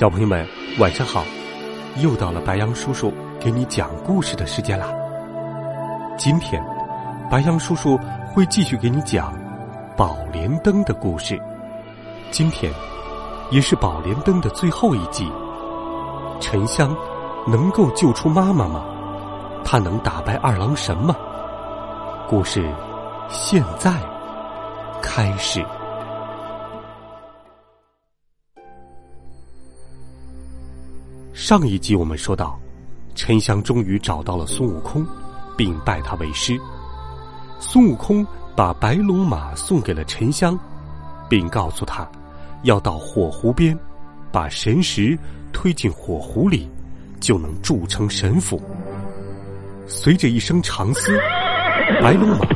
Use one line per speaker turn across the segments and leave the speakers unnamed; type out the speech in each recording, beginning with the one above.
小朋友们，晚上好！又到了白羊叔叔给你讲故事的时间啦。今天，白羊叔叔会继续给你讲《宝莲灯》的故事。今天，也是《宝莲灯》的最后一集。沉香能够救出妈妈吗？他能打败二郎神吗？故事现在开始。上一集我们说到，沉香终于找到了孙悟空，并拜他为师。孙悟空把白龙马送给了沉香，并告诉他，要到火湖边，把神石推进火湖里，就能铸成神斧。随着一声长嘶，白龙马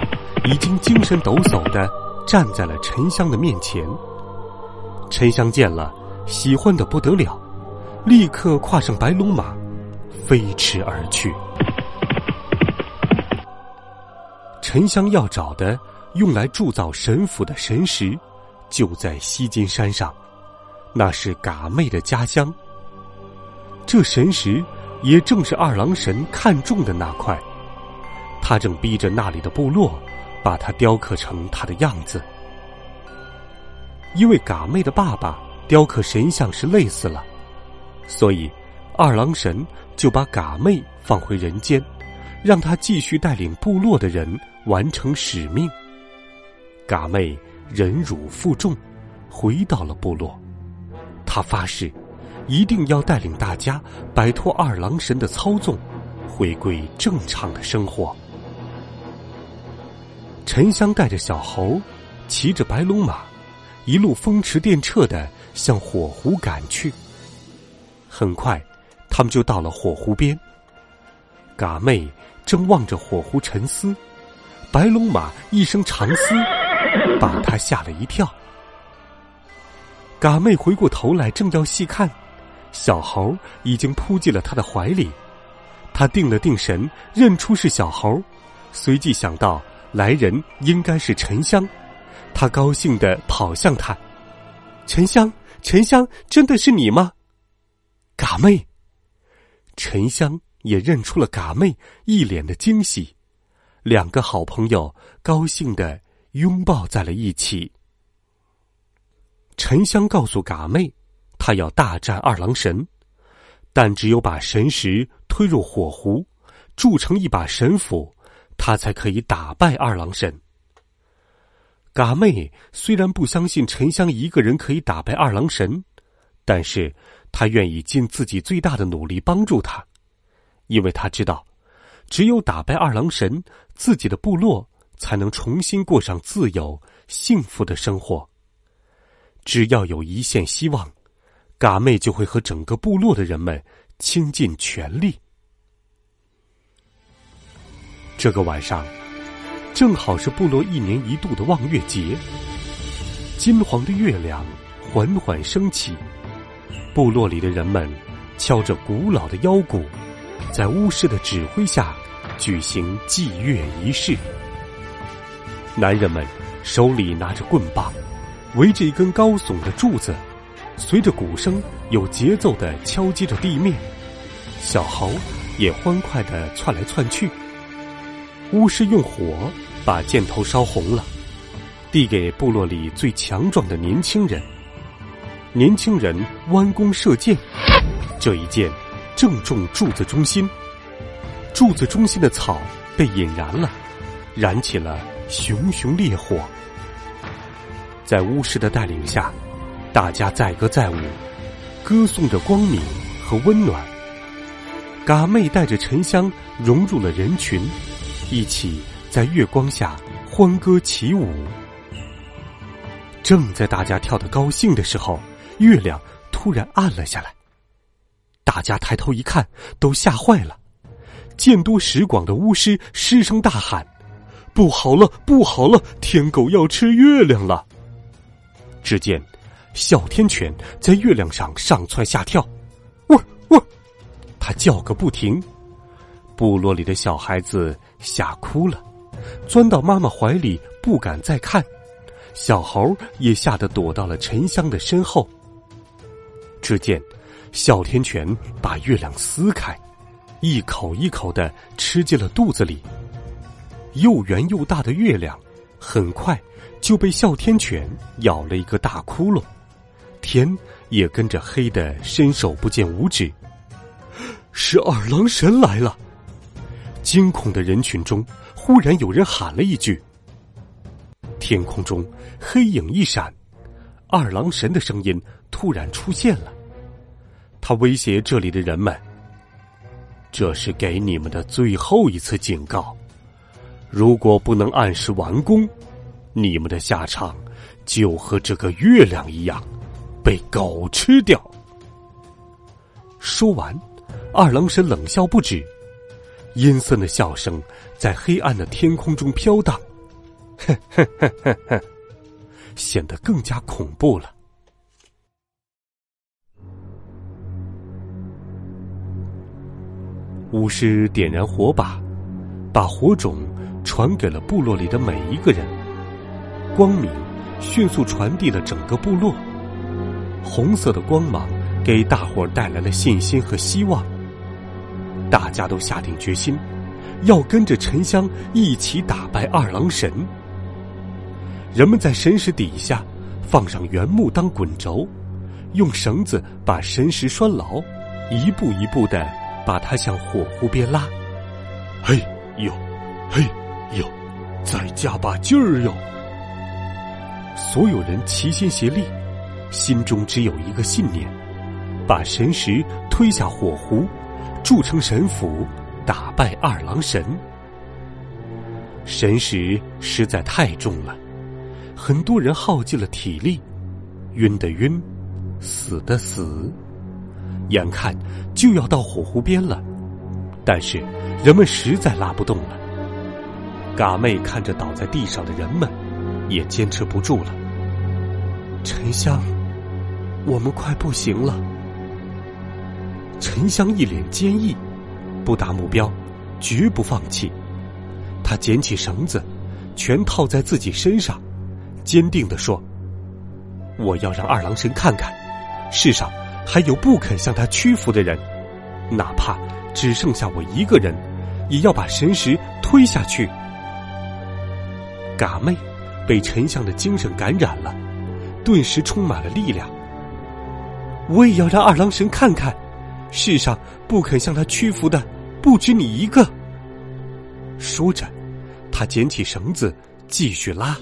已经精神抖擞的站在了沉香的面前。沉香见了，喜欢的不得了。立刻跨上白龙马，飞驰而去。沉香要找的用来铸造神斧的神石，就在西金山上，那是嘎妹的家乡。这神石也正是二郎神看中的那块，他正逼着那里的部落把它雕刻成他的样子。因为嘎妹的爸爸雕刻神像是累死了。所以，二郎神就把嘎妹放回人间，让他继续带领部落的人完成使命。嘎妹忍辱负重，回到了部落。他发誓，一定要带领大家摆脱二郎神的操纵，回归正常的生活。沉香带着小猴，骑着白龙马，一路风驰电掣的向火狐赶去。很快，他们就到了火湖边。嘎妹正望着火湖沉思，白龙马一声长嘶，把他吓了一跳。嘎妹回过头来，正要细看，小猴已经扑进了他的怀里。他定了定神，认出是小猴，随即想到来人应该是沉香，他高兴的跑向他：“沉香，沉香，真的是你吗？”嘎妹，沉香也认出了嘎妹，一脸的惊喜。两个好朋友高兴的拥抱在了一起。沉香告诉嘎妹，他要大战二郎神，但只有把神石推入火湖，铸成一把神斧，他才可以打败二郎神。嘎妹虽然不相信沉香一个人可以打败二郎神，但是。他愿意尽自己最大的努力帮助他，因为他知道，只有打败二郎神，自己的部落才能重新过上自由幸福的生活。只要有一线希望，嘎妹就会和整个部落的人们倾尽全力。这个晚上，正好是部落一年一度的望月节，金黄的月亮缓缓升起。部落里的人们敲着古老的腰鼓，在巫师的指挥下举行祭月仪式。男人们手里拿着棍棒，围着一根高耸的柱子，随着鼓声有节奏的敲击着地面。小猴也欢快的窜来窜去。巫师用火把箭头烧红了，递给部落里最强壮的年轻人。年轻人弯弓射箭，这一箭正中柱子中心。柱子中心的草被引燃了，燃起了熊熊烈火。在巫师的带领下，大家载歌载舞，歌颂着光明和温暖。嘎妹带着沉香融入了人群，一起在月光下欢歌起舞。正在大家跳得高兴的时候。月亮突然暗了下来，大家抬头一看，都吓坏了。见多识广的巫师失声大喊：“不好了，不好了！天狗要吃月亮了！”只见哮天犬在月亮上上蹿下跳，喔喔，它叫个不停。部落里的小孩子吓哭了，钻到妈妈怀里不敢再看。小猴也吓得躲到了沉香的身后。只见哮天犬把月亮撕开。一口一口的吃进了肚子里。又圆又大的月亮，很快就被哮天犬咬了一个大窟窿，天也跟着黑的伸手不见五指。是二郎神来了！惊恐的人群中，忽然有人喊了一句。天空中黑影一闪，二郎神的声音突然出现了。他威胁这里的人们。这是给你们的最后一次警告，如果不能按时完工，你们的下场就和这个月亮一样，被狗吃掉。说完，二郎神冷笑不止，阴森的笑声在黑暗的天空中飘荡，哼哼哼哼哼，显得更加恐怖了。巫师点燃火把，把火种传给了部落里的每一个人。光明迅速传递了整个部落。红色的光芒给大伙儿带来了信心和希望。大家都下定决心，要跟着沉香一起打败二郎神。人们在神石底下放上原木当滚轴，用绳子把神石拴牢，一步一步的。把他向火湖边拉，嘿呦，嘿呦，再加把劲儿哟！所有人齐心协力，心中只有一个信念：把神石推下火湖，铸成神斧，打败二郎神。神石实在太重了，很多人耗尽了体力，晕的晕，死的死。眼看就要到火湖边了，但是人们实在拉不动了。嘎妹看着倒在地上的人们，也坚持不住了。沉香，我们快不行了。沉香一脸坚毅，不达目标，绝不放弃。他捡起绳子，全套在自己身上，坚定的说：“我要让二郎神看看，世上。”还有不肯向他屈服的人，哪怕只剩下我一个人，也要把神石推下去。嘎妹被沉香的精神感染了，顿时充满了力量。我也要让二郎神看看，世上不肯向他屈服的不止你一个。说着，他捡起绳子继续拉。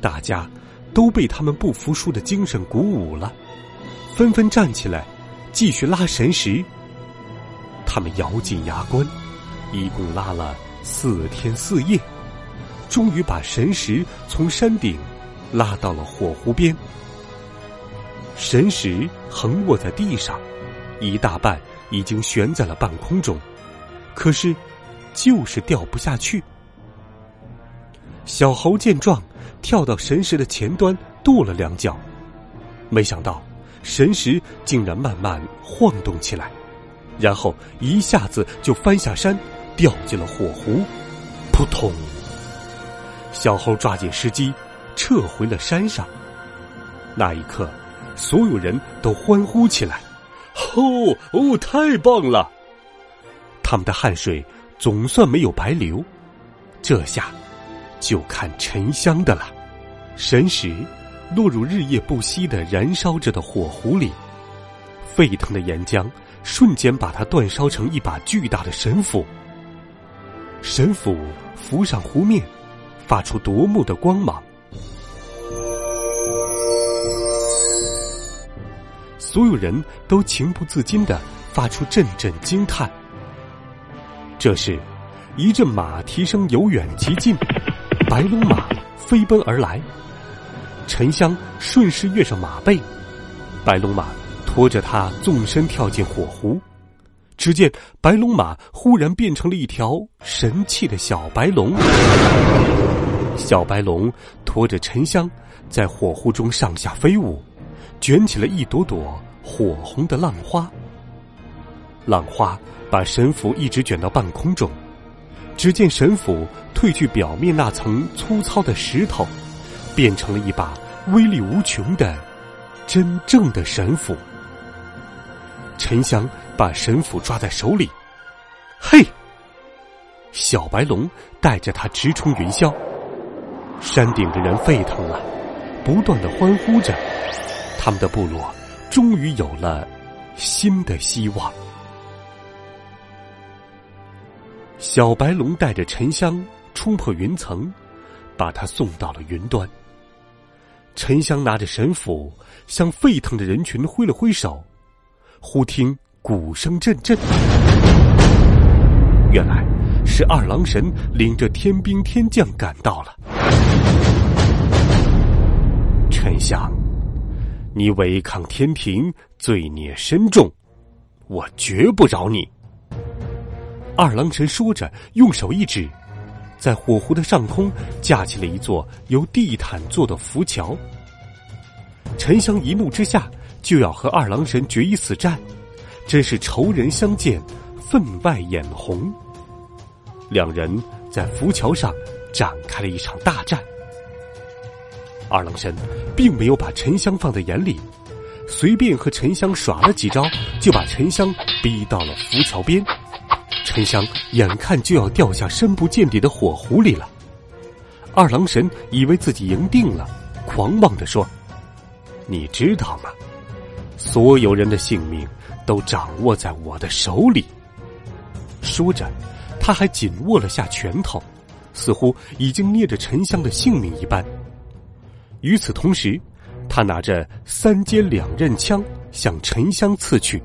大家都被他们不服输的精神鼓舞了。纷纷站起来，继续拉神石。他们咬紧牙关，一共拉了四天四夜，终于把神石从山顶拉到了火湖边。神石横卧在地上，一大半已经悬在了半空中，可是就是掉不下去。小猴见状，跳到神石的前端跺了两脚，没想到。神石竟然慢慢晃动起来，然后一下子就翻下山，掉进了火湖。扑通！小猴抓紧时机，撤回了山上。那一刻，所有人都欢呼起来：“哦哦，太棒了！”他们的汗水总算没有白流。这下，就看沉香的了。神石。落入日夜不息的燃烧着的火湖里，沸腾的岩浆瞬间把它煅烧成一把巨大的神斧。神斧浮上湖面，发出夺目的光芒。所有人都情不自禁的发出阵阵惊叹。这时，一阵马蹄声由远及近，白龙马飞奔而来。沉香顺势跃上马背，白龙马拖着他纵身跳进火湖。只见白龙马忽然变成了一条神气的小白龙，小白龙拖着沉香在火湖中上下飞舞，卷起了一朵朵火红的浪花。浪花把神斧一直卷到半空中，只见神斧褪去表面那层粗糙的石头，变成了一把威力无穷的真正的神斧。沉香把神斧抓在手里，嘿！小白龙带着他直冲云霄，山顶的人沸腾了，不断的欢呼着，他们的部落终于有了新的希望。小白龙带着沉香冲破云层，把他送到了云端。沉香拿着神斧，向沸腾的人群挥了挥手。忽听鼓声阵阵，原来是二郎神领着天兵天将赶到了。沉香，你违抗天庭，罪孽深重，我绝不饶你。二郎神说着，用手一指，在火湖的上空架起了一座由地毯做的浮桥。沉香一怒之下。就要和二郎神决一死战，真是仇人相见，分外眼红。两人在浮桥上展开了一场大战。二郎神并没有把沉香放在眼里，随便和沉香耍了几招，就把沉香逼到了浮桥边。沉香眼看就要掉下深不见底的火湖里了，二郎神以为自己赢定了，狂妄的说：“你知道吗？”所有人的性命都掌握在我的手里。说着，他还紧握了下拳头，似乎已经捏着沉香的性命一般。与此同时，他拿着三尖两刃枪向沉香刺去。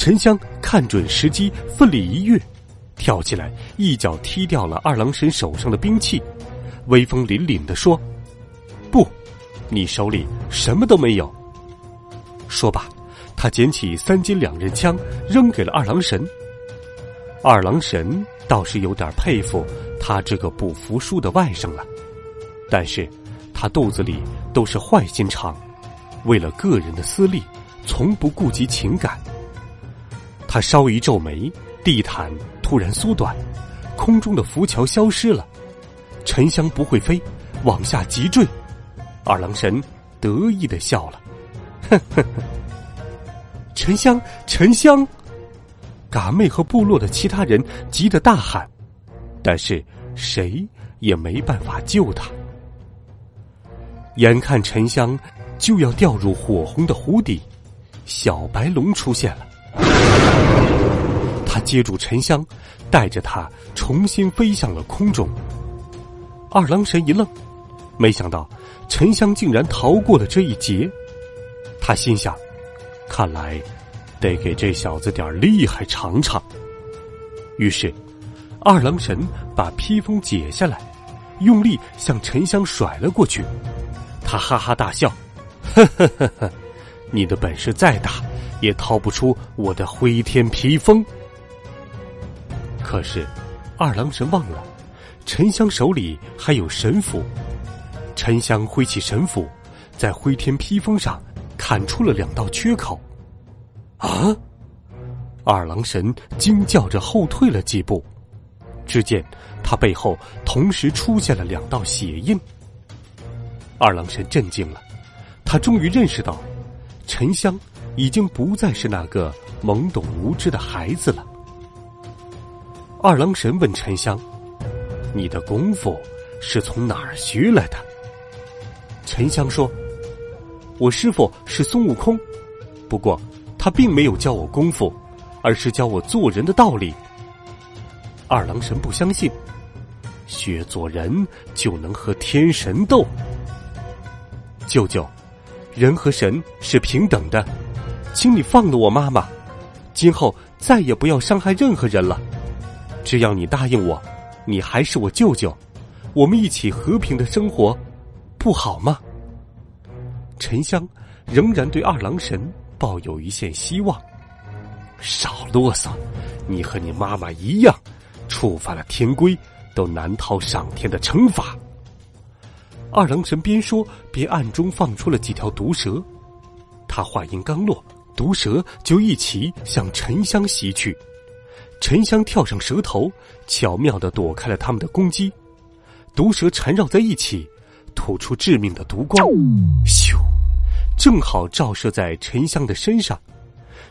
沉香看准时机，奋力一跃，跳起来，一脚踢掉了二郎神手上的兵器，威风凛凛的说：“不，你手里什么都没有。”说罢，他捡起三尖两刃枪，扔给了二郎神。二郎神倒是有点佩服他这个不服输的外甥了，但是他肚子里都是坏心肠，为了个人的私利，从不顾及情感。他稍一皱眉，地毯突然缩短，空中的浮桥消失了，沉香不会飞，往下急坠。二郎神得意的笑了。呵呵呵，沉香，沉香！嘎妹和部落的其他人急得大喊，但是谁也没办法救他。眼看沉香就要掉入火红的湖底，小白龙出现了。他接住沉香，带着他重新飞向了空中。二郎神一愣，没想到沉香竟然逃过了这一劫。他心想：“看来得给这小子点厉害尝尝。”于是，二郎神把披风解下来，用力向沉香甩了过去。他哈哈大笑：“ 呵呵呵呵，你的本事再大，也逃不出我的灰天披风。”可是，二郎神忘了，沉香手里还有神斧。沉香挥起神斧，在灰天披风上。砍出了两道缺口，啊！二郎神惊叫着后退了几步，只见他背后同时出现了两道血印。二郎神震惊了，他终于认识到，沉香已经不再是那个懵懂无知的孩子了。二郎神问沉香：“你的功夫是从哪儿学来的？”沉香说。我师傅是孙悟空，不过他并没有教我功夫，而是教我做人的道理。二郎神不相信，学做人就能和天神斗。舅舅，人和神是平等的，请你放了我妈妈，今后再也不要伤害任何人了。只要你答应我，你还是我舅舅，我们一起和平的生活，不好吗？沉香仍然对二郎神抱有一线希望。少啰嗦，你和你妈妈一样，触犯了天规，都难逃上天的惩罚。二郎神边说边暗中放出了几条毒蛇，他话音刚落，毒蛇就一齐向沉香袭去。沉香跳上蛇头，巧妙的躲开了他们的攻击。毒蛇缠绕在一起，吐出致命的毒光，咻，正好照射在沉香的身上。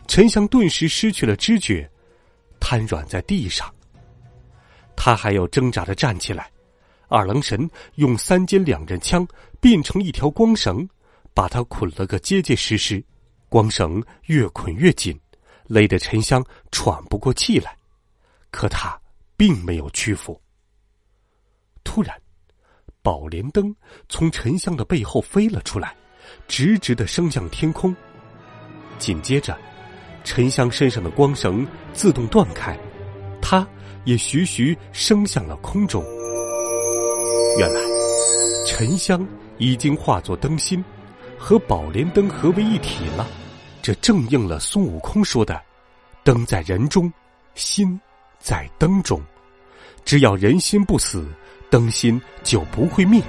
沉香顿时失去了知觉，瘫软在地上。他还要挣扎着站起来。二郎神用三尖两刃枪变成一条光绳，把他捆了个结结实实。光绳越捆越紧，勒得沉香喘不过气来。可他并没有屈服。突然，宝莲灯从沉香的背后飞了出来，直直的升向天空。紧接着，沉香身上的光绳自动断开，他也徐徐升向了空中。原来，沉香已经化作灯芯，和宝莲灯合为一体了。这正应了孙悟空说的：“灯在人中，心在灯中。只要人心不死，灯芯就不会灭。”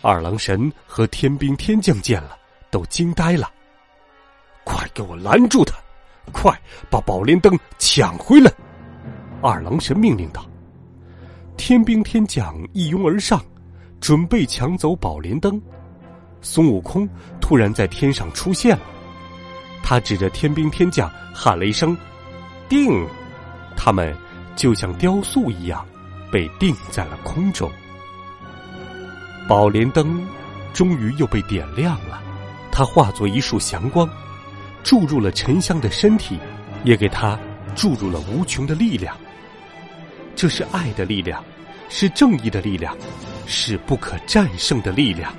二郎神和天兵天将见了，都惊呆了。快给我拦住他！快把宝莲灯抢回来！二郎神命令道。天兵天将一拥而上，准备抢走宝莲灯。孙悟空突然在天上出现了，他指着天兵天将喊了一声：“定！”他们就像雕塑一样，被定在了空中。宝莲灯终于又被点亮了，它化作一束祥光，注入了沉香的身体，也给他注入了无穷的力量。这是爱的力量，是正义的力量，是不可战胜的力量。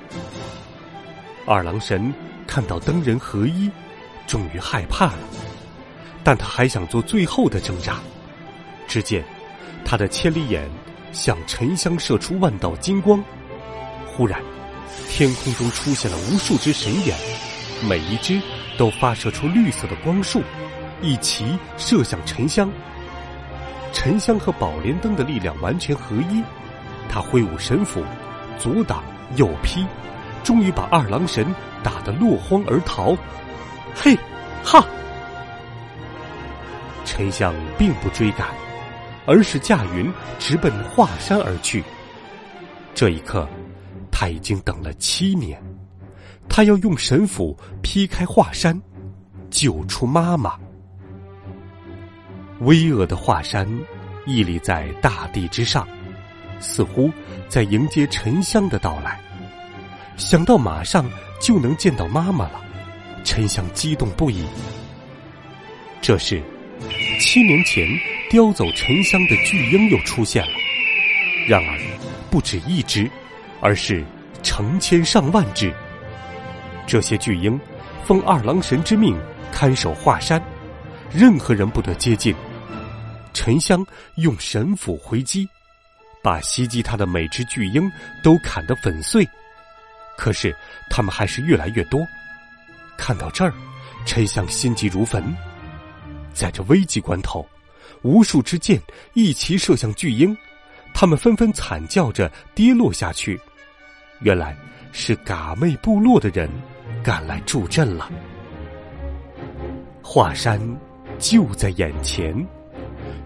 二郎神看到灯人合一，终于害怕了，但他还想做最后的挣扎。只见他的千里眼向沉香射出万道金光，忽然，天空中出现了无数只神眼，每一只都发射出绿色的光束，一齐射向沉香。沉香和宝莲灯的力量完全合一，他挥舞神斧，左挡右劈，终于把二郎神打得落荒而逃。嘿，哈！沉香并不追赶，而是驾云直奔华山而去。这一刻，他已经等了七年，他要用神斧劈开华山，救出妈妈。巍峨的华山屹立在大地之上，似乎在迎接沉香的到来。想到马上就能见到妈妈了，沉香激动不已。这时，七年前叼走沉香的巨鹰又出现了。然而，不止一只，而是成千上万只。这些巨鹰奉二郎神之命看守华山，任何人不得接近。沉香用神斧回击，把袭击他的每只巨鹰都砍得粉碎。可是他们还是越来越多。看到这儿，沉香心急如焚。在这危急关头，无数支箭一齐射向巨鹰，他们纷纷惨叫着跌落下去。原来是嘎妹部落的人赶来助阵了。华山就在眼前。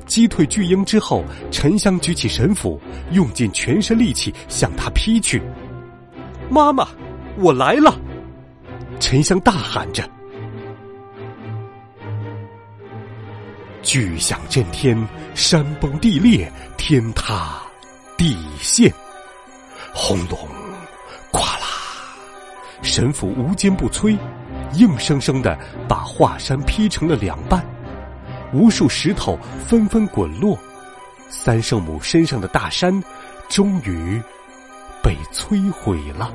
击退巨鹰之后，沉香举起神斧，用尽全身力气向他劈去。妈妈，我来了！沉香大喊着。巨响震天，山崩地裂，天塌地陷，轰隆，哗啦！神斧无坚不摧，硬生生的把华山劈成了两半。无数石头纷纷滚落，三圣母身上的大山终于被摧毁了。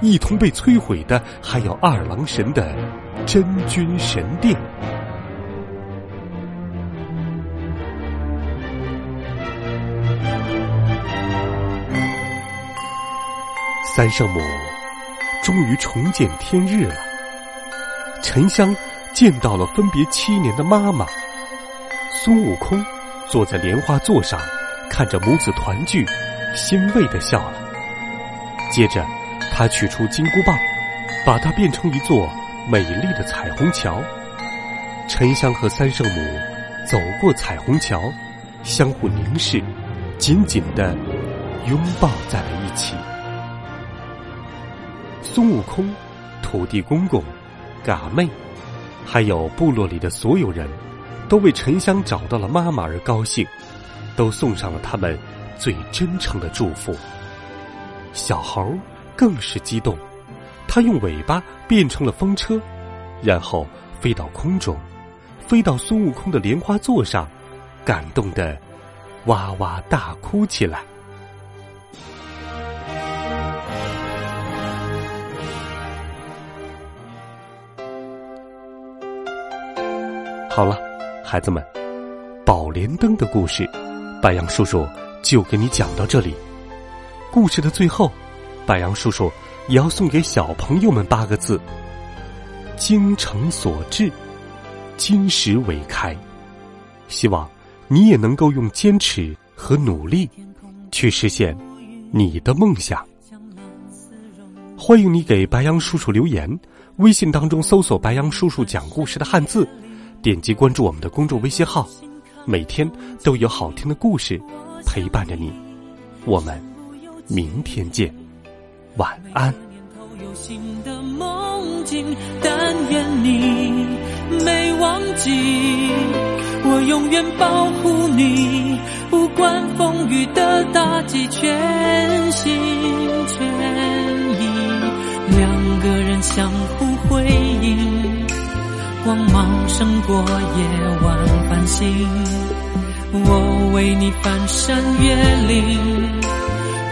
一同被摧毁的还有二郎神的真君神殿。三圣母终于重见天日了。沉香见到了分别七年的妈妈。孙悟空坐在莲花座上，看着母子团聚，欣慰的笑了。接着，他取出金箍棒，把它变成一座美丽的彩虹桥。沉香和三圣母走过彩虹桥，相互凝视，紧紧的拥抱在了一起。孙悟空、土地公公、嘎妹，还有部落里的所有人，都为沉香找到了妈妈而高兴，都送上了他们最真诚的祝福。小猴更是激动，他用尾巴变成了风车，然后飞到空中，飞到孙悟空的莲花座上，感动的哇哇大哭起来。好了，孩子们，宝莲灯的故事，白杨叔叔就给你讲到这里。故事的最后，白杨叔叔也要送给小朋友们八个字：精诚所至，金石为开。希望你也能够用坚持和努力，去实现你的梦想。欢迎你给白杨叔叔留言，微信当中搜索“白杨叔叔讲故事”的汉字。点击关注我们的公众微信号，每天都有好听的故事陪伴着你。我们明天见，晚安。
有新的梦境但愿你没忘记，我永远保护你，不管风雨的打击，全心全意，两个人相互辉映。光芒胜过夜晚繁星，我为你翻山越岭，